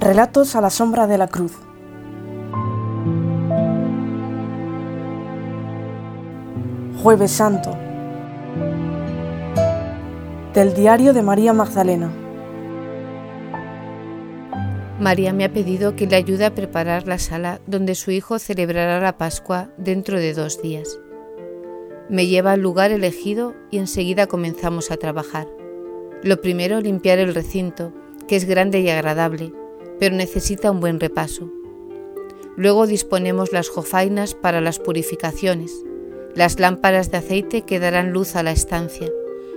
Relatos a la sombra de la cruz. Jueves Santo. Del diario de María Magdalena. María me ha pedido que le ayude a preparar la sala donde su hijo celebrará la Pascua dentro de dos días. Me lleva al lugar elegido y enseguida comenzamos a trabajar. Lo primero, limpiar el recinto, que es grande y agradable, pero necesita un buen repaso. Luego disponemos las jofainas para las purificaciones, las lámparas de aceite que darán luz a la estancia,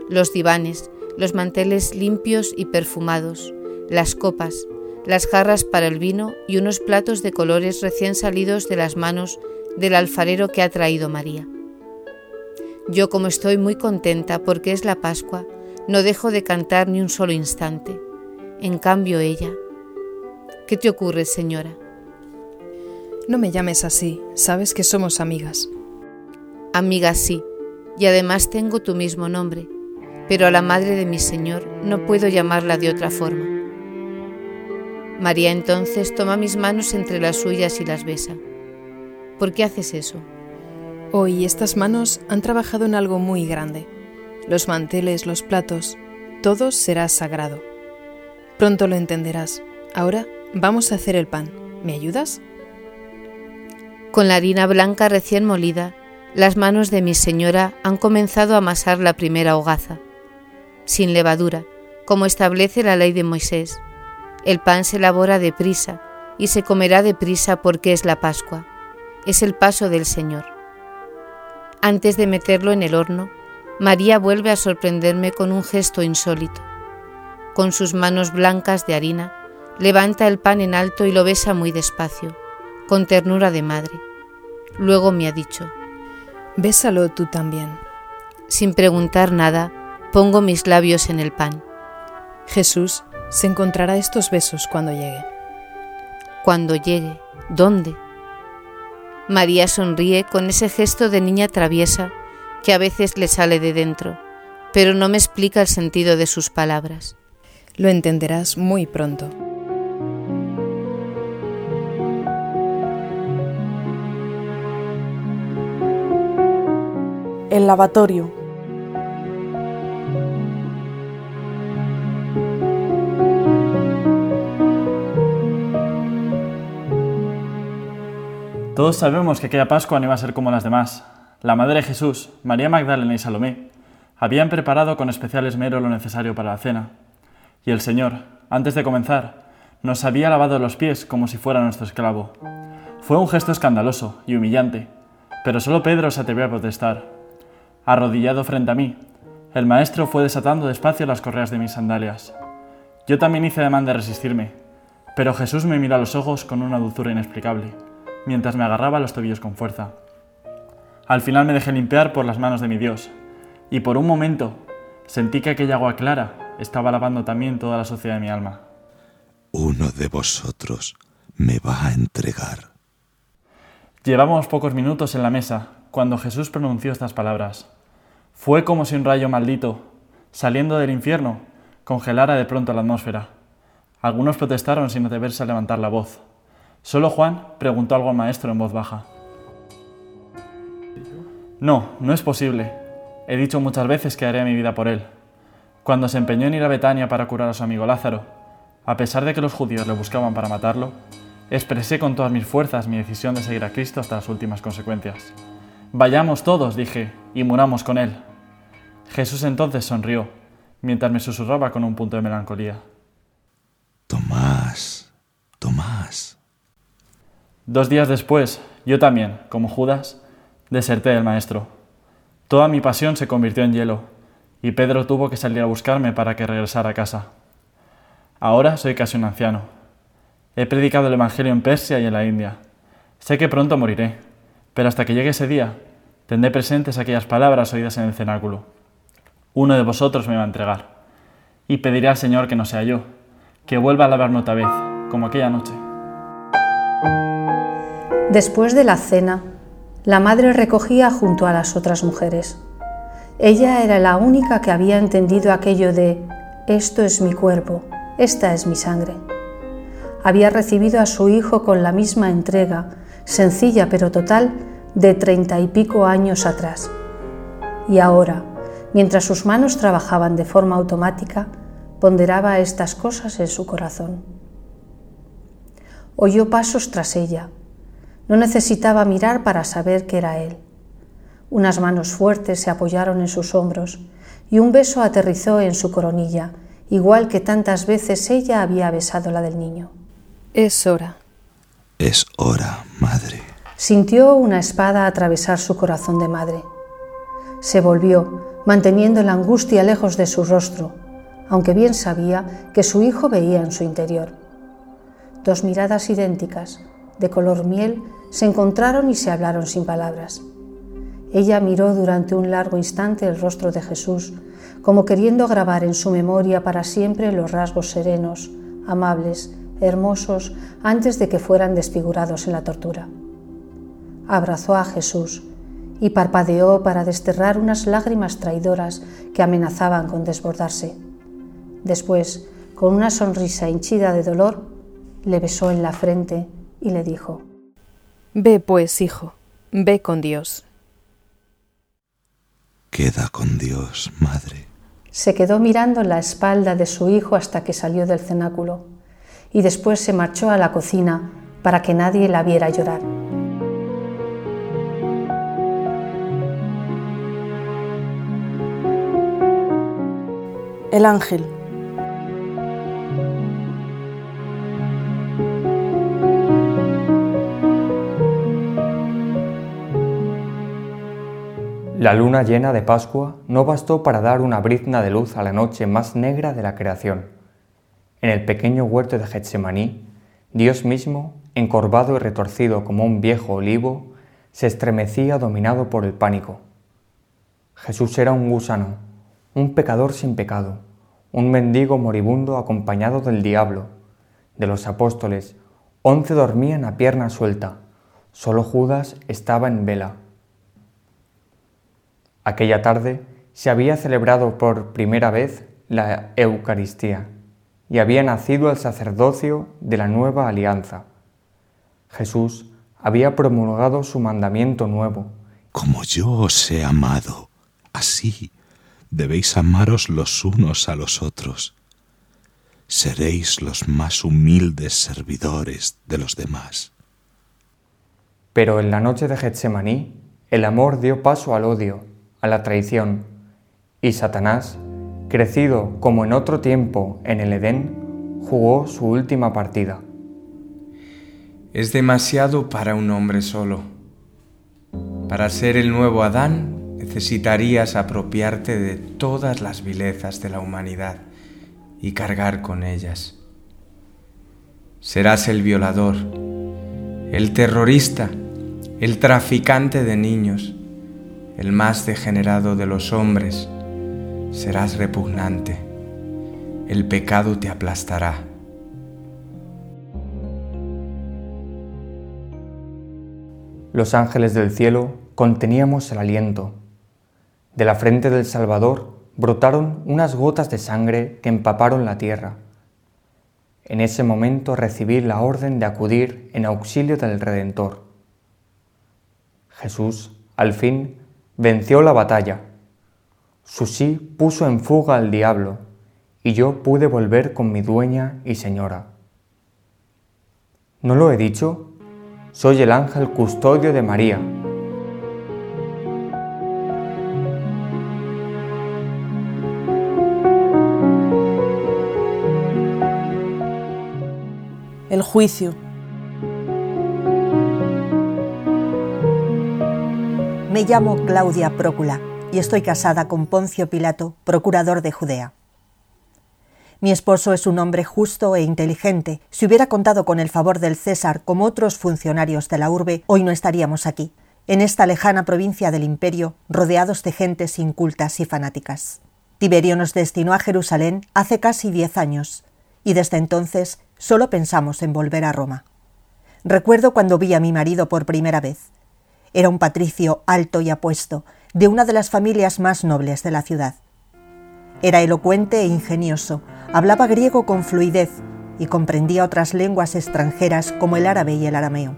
los divanes, los manteles limpios y perfumados, las copas, las jarras para el vino y unos platos de colores recién salidos de las manos del alfarero que ha traído María. Yo como estoy muy contenta porque es la Pascua, no dejo de cantar ni un solo instante. En cambio ella, ¿Qué te ocurre, señora? No me llames así, sabes que somos amigas. Amigas sí, y además tengo tu mismo nombre, pero a la madre de mi Señor no puedo llamarla de otra forma. María entonces toma mis manos entre las suyas y las besa. ¿Por qué haces eso? Hoy estas manos han trabajado en algo muy grande. Los manteles, los platos, todo será sagrado. Pronto lo entenderás. Ahora Vamos a hacer el pan. ¿Me ayudas? Con la harina blanca recién molida, las manos de mi señora han comenzado a amasar la primera hogaza. Sin levadura, como establece la ley de Moisés. El pan se elabora deprisa y se comerá deprisa porque es la Pascua. Es el paso del Señor. Antes de meterlo en el horno, María vuelve a sorprenderme con un gesto insólito. Con sus manos blancas de harina, Levanta el pan en alto y lo besa muy despacio, con ternura de madre. Luego me ha dicho, Bésalo tú también. Sin preguntar nada, pongo mis labios en el pan. Jesús se encontrará estos besos cuando llegue. Cuando llegue, ¿dónde? María sonríe con ese gesto de niña traviesa que a veces le sale de dentro, pero no me explica el sentido de sus palabras. Lo entenderás muy pronto. El lavatorio. Todos sabemos que aquella Pascua no iba a ser como las demás. La Madre de Jesús, María Magdalena y Salomé habían preparado con especial esmero lo necesario para la cena. Y el Señor, antes de comenzar, nos había lavado los pies como si fuera nuestro esclavo. Fue un gesto escandaloso y humillante, pero solo Pedro se atrevió a protestar. Arrodillado frente a mí, el maestro fue desatando despacio las correas de mis sandalias. Yo también hice demanda de resistirme, pero Jesús me miró a los ojos con una dulzura inexplicable, mientras me agarraba los tobillos con fuerza. Al final me dejé limpiar por las manos de mi Dios, y por un momento sentí que aquella agua clara estaba lavando también toda la suciedad de mi alma. Uno de vosotros me va a entregar. Llevábamos pocos minutos en la mesa cuando Jesús pronunció estas palabras. Fue como si un rayo maldito, saliendo del infierno, congelara de pronto la atmósfera. Algunos protestaron sin atreverse a levantar la voz. Solo Juan preguntó algo al maestro en voz baja. No, no es posible. He dicho muchas veces que haré mi vida por él. Cuando se empeñó en ir a Betania para curar a su amigo Lázaro, a pesar de que los judíos le buscaban para matarlo, expresé con todas mis fuerzas mi decisión de seguir a Cristo hasta las últimas consecuencias. Vayamos todos, dije, y muramos con él. Jesús entonces sonrió, mientras me susurraba con un punto de melancolía. Tomás, Tomás. Dos días después, yo también, como Judas, deserté del Maestro. Toda mi pasión se convirtió en hielo, y Pedro tuvo que salir a buscarme para que regresara a casa. Ahora soy casi un anciano. He predicado el Evangelio en Persia y en la India. Sé que pronto moriré pero hasta que llegue ese día, tendré presentes aquellas palabras oídas en el cenáculo. Uno de vosotros me va a entregar. Y pediré al Señor que no sea yo, que vuelva a lavarme otra vez, como aquella noche. Después de la cena, la madre recogía junto a las otras mujeres. Ella era la única que había entendido aquello de esto es mi cuerpo, esta es mi sangre. había recibido a su hijo con la misma entrega, sencilla pero total, de treinta y pico años atrás. Y ahora, mientras sus manos trabajaban de forma automática, ponderaba estas cosas en su corazón. Oyó pasos tras ella. No necesitaba mirar para saber que era él. Unas manos fuertes se apoyaron en sus hombros y un beso aterrizó en su coronilla, igual que tantas veces ella había besado la del niño. Es hora. Es hora, madre. Sintió una espada atravesar su corazón de madre. Se volvió, manteniendo la angustia lejos de su rostro, aunque bien sabía que su hijo veía en su interior. Dos miradas idénticas, de color miel, se encontraron y se hablaron sin palabras. Ella miró durante un largo instante el rostro de Jesús, como queriendo grabar en su memoria para siempre los rasgos serenos, amables, hermosos, antes de que fueran desfigurados en la tortura. Abrazó a Jesús y parpadeó para desterrar unas lágrimas traidoras que amenazaban con desbordarse. Después, con una sonrisa hinchida de dolor, le besó en la frente y le dijo, Ve pues, hijo, ve con Dios. Queda con Dios, madre. Se quedó mirando la espalda de su hijo hasta que salió del cenáculo y después se marchó a la cocina para que nadie la viera llorar. El ángel. La luna llena de Pascua no bastó para dar una brizna de luz a la noche más negra de la creación. En el pequeño huerto de Getsemaní, Dios mismo, encorvado y retorcido como un viejo olivo, se estremecía dominado por el pánico. Jesús era un gusano, un pecador sin pecado, un mendigo moribundo acompañado del diablo. De los apóstoles, once dormían a pierna suelta, solo Judas estaba en vela. Aquella tarde se había celebrado por primera vez la Eucaristía y había nacido el sacerdocio de la nueva alianza. Jesús había promulgado su mandamiento nuevo. Como yo os he amado, así debéis amaros los unos a los otros. Seréis los más humildes servidores de los demás. Pero en la noche de Getsemaní, el amor dio paso al odio a la traición, y Satanás, crecido como en otro tiempo en el Edén, jugó su última partida. Es demasiado para un hombre solo. Para ser el nuevo Adán necesitarías apropiarte de todas las vilezas de la humanidad y cargar con ellas. Serás el violador, el terrorista, el traficante de niños, el más degenerado de los hombres, serás repugnante. El pecado te aplastará. Los ángeles del cielo conteníamos el aliento. De la frente del Salvador brotaron unas gotas de sangre que empaparon la tierra. En ese momento recibí la orden de acudir en auxilio del Redentor. Jesús, al fin, venció la batalla. Su sí puso en fuga al diablo, y yo pude volver con mi dueña y señora. ¿No lo he dicho? Soy el ángel custodio de María. Juicio. Me llamo Claudia Prócula y estoy casada con Poncio Pilato, procurador de Judea. Mi esposo es un hombre justo e inteligente. Si hubiera contado con el favor del César como otros funcionarios de la urbe, hoy no estaríamos aquí, en esta lejana provincia del imperio, rodeados de gentes incultas y fanáticas. Tiberio nos destinó a Jerusalén hace casi diez años, y desde entonces solo pensamos en volver a Roma. Recuerdo cuando vi a mi marido por primera vez. Era un patricio alto y apuesto, de una de las familias más nobles de la ciudad. Era elocuente e ingenioso, hablaba griego con fluidez y comprendía otras lenguas extranjeras como el árabe y el arameo.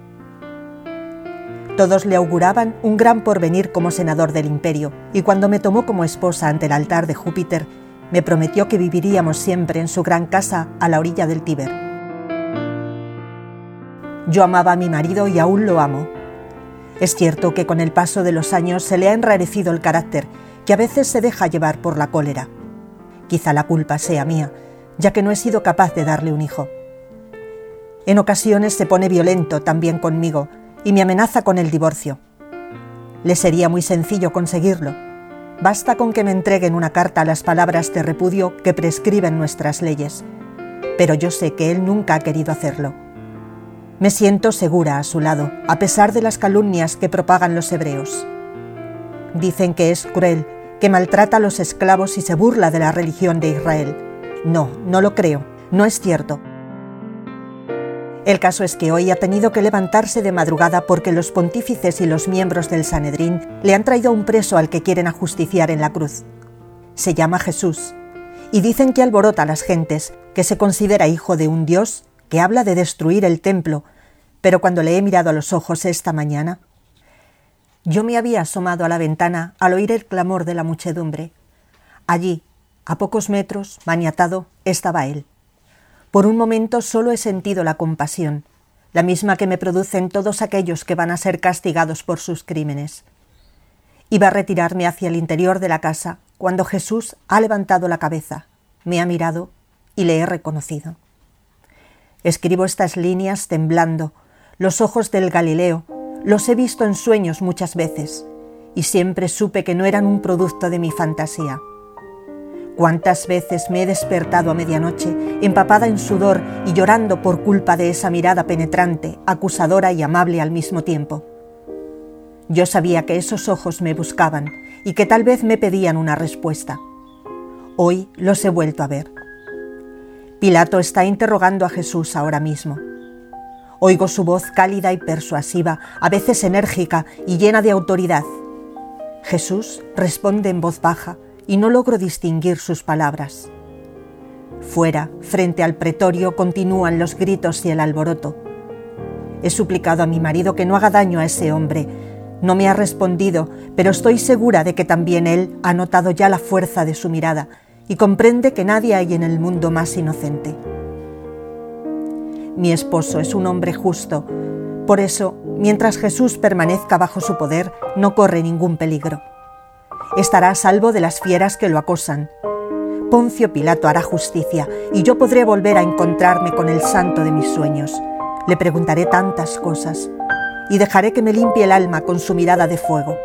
Todos le auguraban un gran porvenir como senador del imperio, y cuando me tomó como esposa ante el altar de Júpiter, me prometió que viviríamos siempre en su gran casa a la orilla del Tíber. Yo amaba a mi marido y aún lo amo. Es cierto que con el paso de los años se le ha enrarecido el carácter, que a veces se deja llevar por la cólera. Quizá la culpa sea mía, ya que no he sido capaz de darle un hijo. En ocasiones se pone violento también conmigo y me amenaza con el divorcio. Le sería muy sencillo conseguirlo. Basta con que me entreguen una carta a las palabras de repudio que prescriben nuestras leyes. Pero yo sé que él nunca ha querido hacerlo. Me siento segura a su lado, a pesar de las calumnias que propagan los hebreos. Dicen que es cruel, que maltrata a los esclavos y se burla de la religión de Israel. No, no lo creo, no es cierto. El caso es que hoy ha tenido que levantarse de madrugada porque los pontífices y los miembros del Sanedrín le han traído un preso al que quieren ajusticiar en la cruz. Se llama Jesús, y dicen que alborota a las gentes, que se considera hijo de un Dios, que habla de destruir el templo, pero cuando le he mirado a los ojos esta mañana, yo me había asomado a la ventana al oír el clamor de la muchedumbre. Allí, a pocos metros, maniatado, estaba él. Por un momento solo he sentido la compasión, la misma que me producen todos aquellos que van a ser castigados por sus crímenes. Iba a retirarme hacia el interior de la casa cuando Jesús ha levantado la cabeza, me ha mirado y le he reconocido. Escribo estas líneas temblando, los ojos del Galileo, los he visto en sueños muchas veces, y siempre supe que no eran un producto de mi fantasía. Cuántas veces me he despertado a medianoche, empapada en sudor y llorando por culpa de esa mirada penetrante, acusadora y amable al mismo tiempo. Yo sabía que esos ojos me buscaban y que tal vez me pedían una respuesta. Hoy los he vuelto a ver. Pilato está interrogando a Jesús ahora mismo. Oigo su voz cálida y persuasiva, a veces enérgica y llena de autoridad. Jesús responde en voz baja, y no logro distinguir sus palabras. Fuera, frente al pretorio, continúan los gritos y el alboroto. He suplicado a mi marido que no haga daño a ese hombre. No me ha respondido, pero estoy segura de que también él ha notado ya la fuerza de su mirada y comprende que nadie hay en el mundo más inocente. Mi esposo es un hombre justo, por eso, mientras Jesús permanezca bajo su poder, no corre ningún peligro estará a salvo de las fieras que lo acosan. Poncio Pilato hará justicia y yo podré volver a encontrarme con el santo de mis sueños. Le preguntaré tantas cosas y dejaré que me limpie el alma con su mirada de fuego.